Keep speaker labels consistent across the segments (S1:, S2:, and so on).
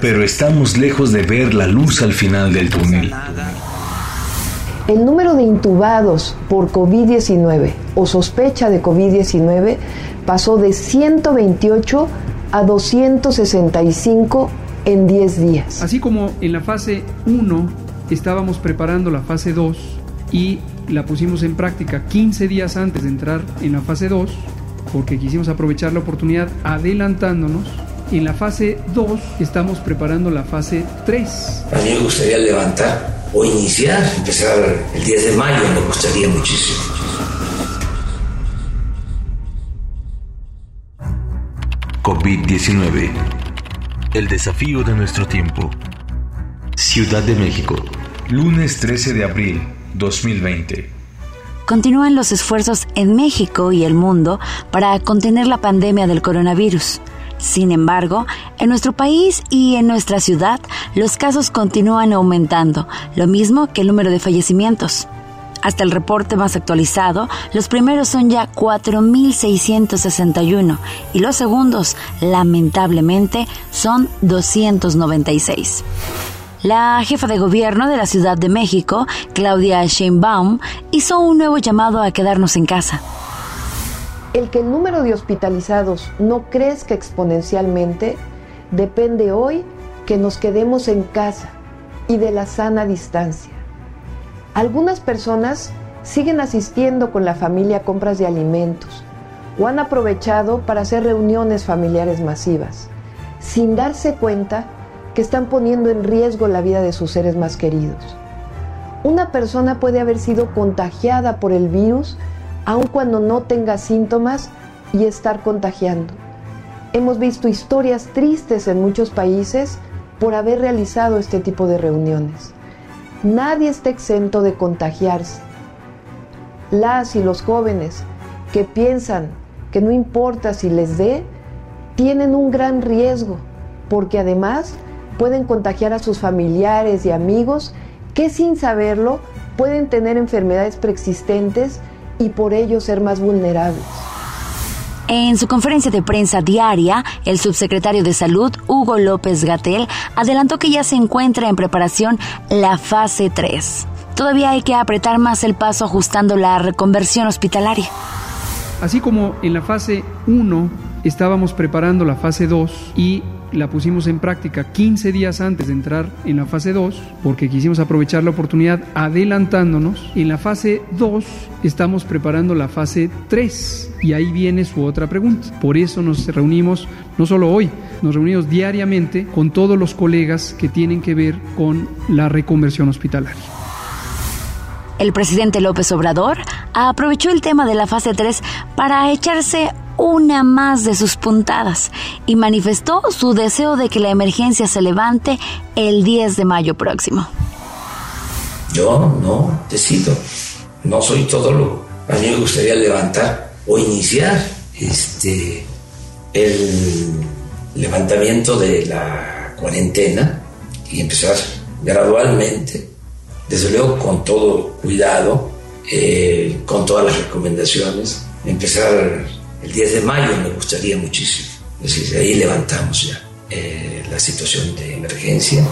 S1: Pero estamos lejos de ver la luz al final del túnel.
S2: El número de intubados por COVID-19 o sospecha de COVID-19 pasó de 128 a 265 en 10 días.
S3: Así como en la fase 1 estábamos preparando la fase 2 y la pusimos en práctica 15 días antes de entrar en la fase 2, porque quisimos aprovechar la oportunidad adelantándonos. En la fase 2 estamos preparando la fase 3.
S4: A mí me gustaría levantar o iniciar, empezar el 10 de mayo, me gustaría muchísimo.
S1: COVID-19. El desafío de nuestro tiempo. Ciudad de México. Lunes 13 de abril 2020.
S5: Continúan los esfuerzos en México y el mundo para contener la pandemia del coronavirus. Sin embargo, en nuestro país y en nuestra ciudad, los casos continúan aumentando, lo mismo que el número de fallecimientos. Hasta el reporte más actualizado, los primeros son ya 4.661 y los segundos, lamentablemente, son 296. La jefa de gobierno de la Ciudad de México, Claudia Sheinbaum, hizo un nuevo llamado a quedarnos en casa.
S2: El que el número de hospitalizados no crezca exponencialmente depende hoy que nos quedemos en casa y de la sana distancia. Algunas personas siguen asistiendo con la familia a compras de alimentos o han aprovechado para hacer reuniones familiares masivas, sin darse cuenta que están poniendo en riesgo la vida de sus seres más queridos. Una persona puede haber sido contagiada por el virus aun cuando no tenga síntomas y estar contagiando. Hemos visto historias tristes en muchos países por haber realizado este tipo de reuniones. Nadie está exento de contagiarse. Las y los jóvenes que piensan que no importa si les dé, tienen un gran riesgo, porque además pueden contagiar a sus familiares y amigos que sin saberlo pueden tener enfermedades preexistentes y por ello ser más vulnerables.
S5: En su conferencia de prensa diaria, el subsecretario de Salud, Hugo López Gatel, adelantó que ya se encuentra en preparación la fase 3. Todavía hay que apretar más el paso ajustando la reconversión hospitalaria.
S3: Así como en la fase 1 estábamos preparando la fase 2 y la pusimos en práctica 15 días antes de entrar en la fase 2, porque quisimos aprovechar la oportunidad adelantándonos. En la fase 2 estamos preparando la fase 3 y ahí viene su otra pregunta. Por eso nos reunimos, no solo hoy, nos reunimos diariamente con todos los colegas que tienen que ver con la reconversión hospitalaria.
S5: El presidente López Obrador aprovechó el tema de la fase 3 para echarse una más de sus puntadas y manifestó su deseo de que la emergencia se levante el 10 de mayo próximo.
S4: Yo no decido, no soy todo lo. A mí me gustaría levantar o iniciar este el levantamiento de la cuarentena y empezar gradualmente desde luego con todo cuidado, eh, con todas las recomendaciones, empezar el 10 de mayo me gustaría muchísimo. Es decir, ahí levantamos ya eh, la situación de emergencia.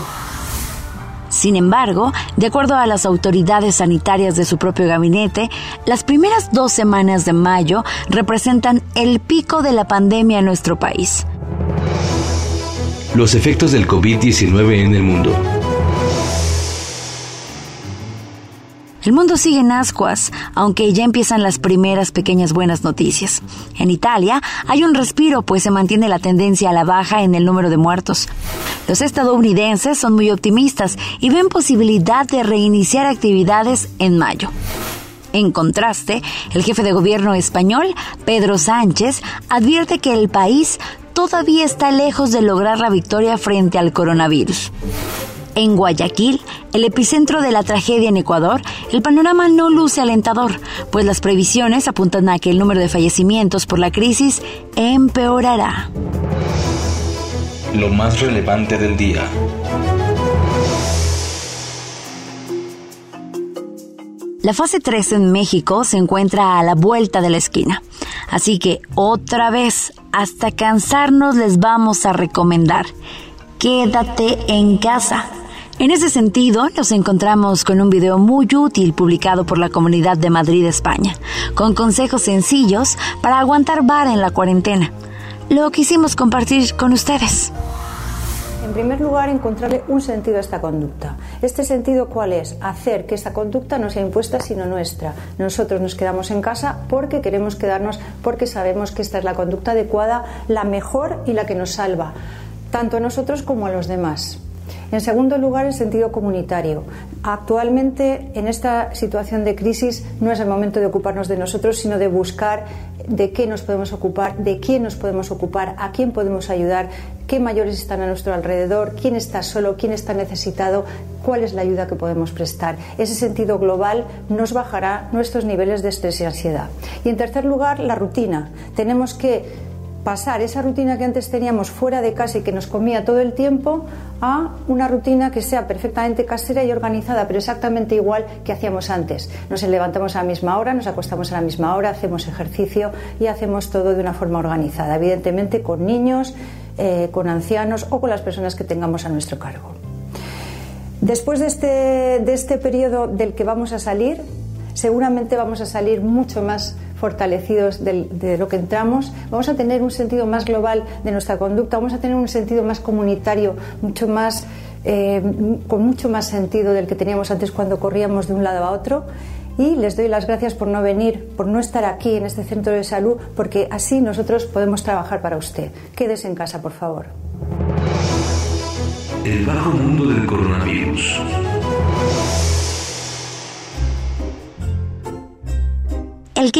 S5: Sin embargo, de acuerdo a las autoridades sanitarias de su propio gabinete, las primeras dos semanas de mayo representan el pico de la pandemia en nuestro país.
S1: Los efectos del COVID-19 en el mundo.
S5: El mundo sigue en ascuas, aunque ya empiezan las primeras pequeñas buenas noticias. En Italia hay un respiro, pues se mantiene la tendencia a la baja en el número de muertos. Los estadounidenses son muy optimistas y ven posibilidad de reiniciar actividades en mayo. En contraste, el jefe de gobierno español, Pedro Sánchez, advierte que el país todavía está lejos de lograr la victoria frente al coronavirus. En Guayaquil, el epicentro de la tragedia en Ecuador, el panorama no luce alentador, pues las previsiones apuntan a que el número de fallecimientos por la crisis empeorará.
S1: Lo más relevante del día.
S5: La fase 3 en México se encuentra a la vuelta de la esquina. Así que otra vez, hasta cansarnos les vamos a recomendar, quédate en casa. En ese sentido, nos encontramos con un video muy útil publicado por la Comunidad de Madrid, España, con consejos sencillos para aguantar vara en la cuarentena. Lo quisimos compartir con ustedes.
S6: En primer lugar, encontrarle un sentido a esta conducta. ¿Este sentido cuál es? Hacer que esta conducta no sea impuesta sino nuestra. Nosotros nos quedamos en casa porque queremos quedarnos, porque sabemos que esta es la conducta adecuada, la mejor y la que nos salva, tanto a nosotros como a los demás. En segundo lugar, el sentido comunitario. Actualmente, en esta situación de crisis, no es el momento de ocuparnos de nosotros, sino de buscar de qué nos podemos ocupar, de quién nos podemos ocupar, a quién podemos ayudar, qué mayores están a nuestro alrededor, quién está solo, quién está necesitado, cuál es la ayuda que podemos prestar. Ese sentido global nos bajará nuestros niveles de estrés y ansiedad. Y en tercer lugar, la rutina. Tenemos que pasar esa rutina que antes teníamos fuera de casa y que nos comía todo el tiempo a una rutina que sea perfectamente casera y organizada, pero exactamente igual que hacíamos antes. Nos levantamos a la misma hora, nos acostamos a la misma hora, hacemos ejercicio y hacemos todo de una forma organizada, evidentemente con niños, eh, con ancianos o con las personas que tengamos a nuestro cargo. Después de este, de este periodo del que vamos a salir, seguramente vamos a salir mucho más fortalecidos de, lo que entramos, vamos a tener un sentido más global de nuestra conducta, vamos a tener un sentido más comunitario, mucho más, eh, con mucho más sentido del que teníamos antes cuando corríamos de un lado a otro. Y les doy las gracias por no venir, por no estar aquí en este centro de salud, porque así nosotros podemos trabajar para usted. Quédese en casa, por favor.
S7: El bajo mundo del coronavirus.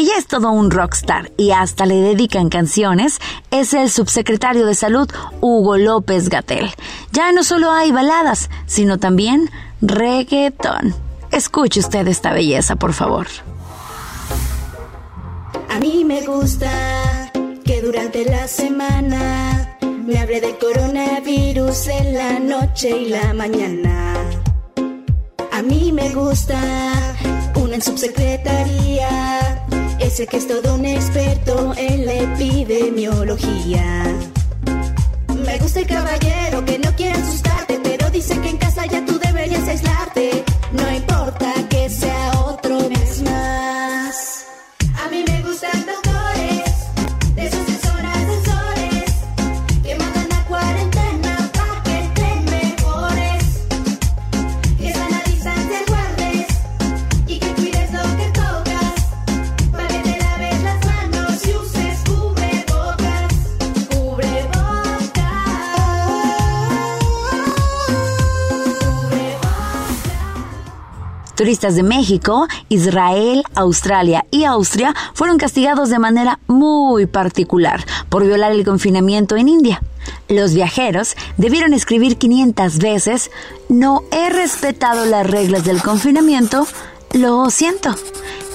S5: Ya es todo un rockstar y hasta le dedican canciones es el subsecretario de Salud Hugo López Gatel. Ya no solo hay baladas, sino también reggaetón. Escuche usted esta belleza, por favor.
S8: A mí me gusta que durante la semana me hable de coronavirus en la noche y la mañana. A mí me gusta una subsecretaría ese que es todo un experto en la epidemiología. Me gusta el caballero que no quiere asustarte, pero dice que en casa ya tú deberías aislarte. No importa
S5: Turistas de México, Israel, Australia y Austria fueron castigados de manera muy particular por violar el confinamiento en India. Los viajeros debieron escribir 500 veces, no he respetado las reglas del confinamiento, lo siento,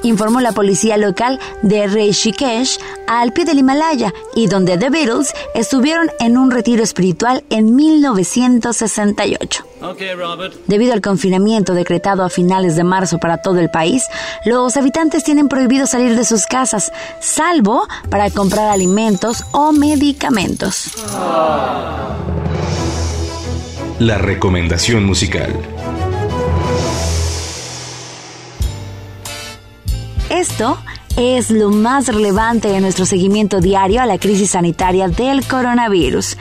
S5: informó la policía local de Rishikesh al pie del Himalaya y donde The Beatles estuvieron en un retiro espiritual en 1968. Debido al confinamiento decretado a finales de marzo para todo el país, los habitantes tienen prohibido salir de sus casas, salvo para comprar alimentos o medicamentos.
S7: La recomendación musical.
S5: Esto es lo más relevante en nuestro seguimiento diario a la crisis sanitaria del coronavirus.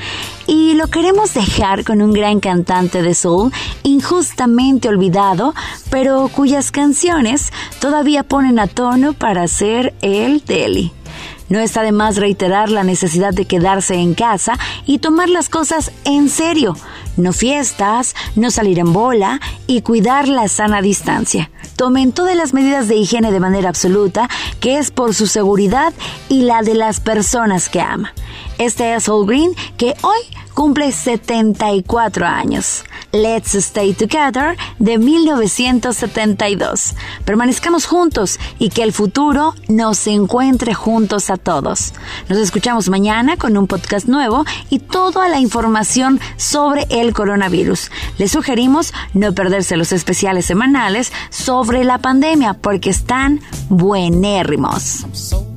S5: Y lo queremos dejar con un gran cantante de soul injustamente olvidado, pero cuyas canciones todavía ponen a tono para ser el Deli. No está de más reiterar la necesidad de quedarse en casa y tomar las cosas en serio. No fiestas, no salir en bola y cuidar la sana distancia. Tomen todas las medidas de higiene de manera absoluta, que es por su seguridad y la de las personas que ama. Este es All Green, que hoy
S9: cumple 74 años. Let's Stay Together de 1972. Permanezcamos juntos y que el futuro nos encuentre juntos a todos. Nos escuchamos mañana con un podcast nuevo y toda la información sobre el coronavirus. Les sugerimos no perderse los especiales semanales sobre la pandemia porque están buenérrimos.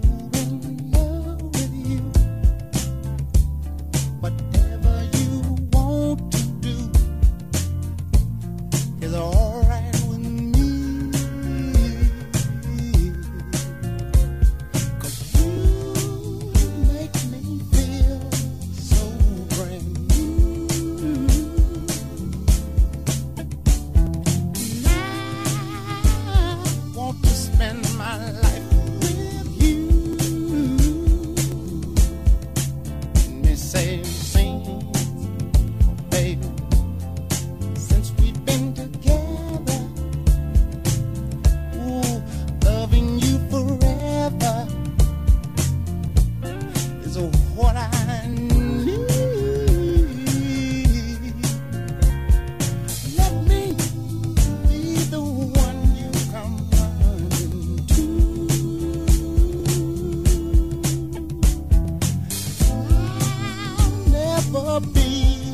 S9: be.